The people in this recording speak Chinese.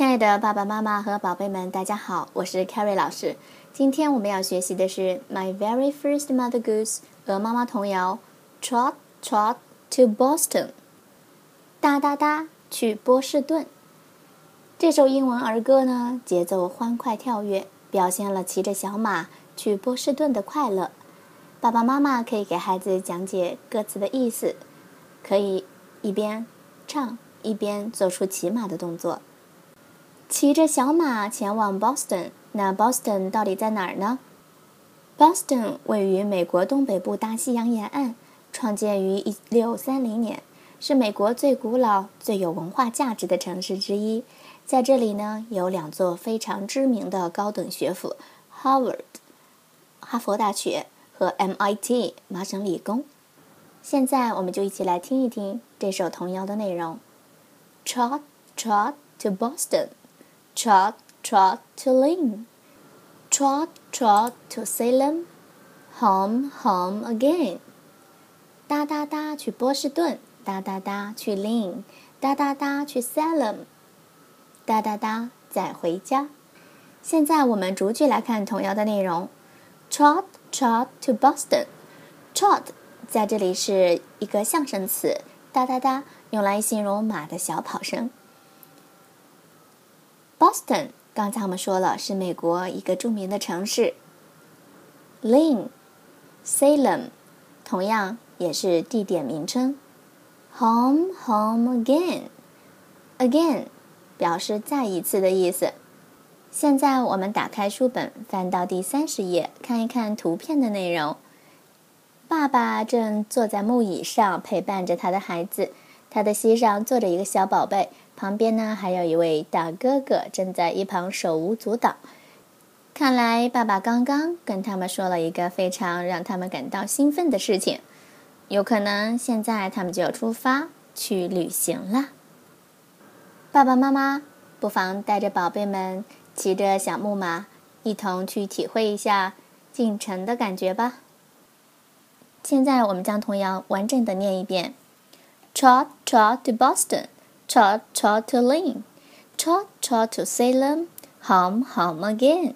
亲爱的爸爸妈妈和宝贝们，大家好，我是 Carrie 老师。今天我们要学习的是《My Very First Mother Goose》鹅妈妈童谣：Trot Trot to Boston，哒哒哒去波士顿。这首英文儿歌呢，节奏欢快跳跃，表现了骑着小马去波士顿的快乐。爸爸妈妈可以给孩子讲解歌词的意思，可以一边唱一边做出骑马的动作。骑着小马前往 Boston，那 Boston 到底在哪儿呢？Boston 位于美国东北部大西洋沿岸，创建于1630年，是美国最古老、最有文化价值的城市之一。在这里呢，有两座非常知名的高等学府：Harvard（ 哈佛大学）和 MIT（ 麻省理工）。现在，我们就一起来听一听这首童谣的内容：Trot, trot to Boston, trot, trot to Lynn, trot, trot to Salem, home, home again。哒哒哒去波士顿，哒哒哒去 Lynn，哒哒哒去 Salem。哒哒哒，再回家。现在我们逐句来看童谣的内容。Trot, trot to Boston. Trot 在这里是一个象声词，哒哒哒用来形容马的小跑声。Boston 刚才我们说了是美国一个著名的城市。Lynn, Salem 同样也是地点名称。Home, home again. Again 表示再一次的意思。现在我们打开书本，翻到第三十页，看一看图片的内容。爸爸正坐在木椅上，陪伴着他的孩子。他的膝上坐着一个小宝贝，旁边呢还有一位大哥哥正在一旁手舞足蹈。看来爸爸刚刚跟他们说了一个非常让他们感到兴奋的事情，有可能现在他们就要出发去旅行了。爸爸妈妈不妨带着宝贝们骑着小木马，一同去体会一下进城的感觉吧。现在我们将童谣完整的念一遍 Cha cha to Boston, cha cha to Lynn, cha cha to Salem, hum hum again.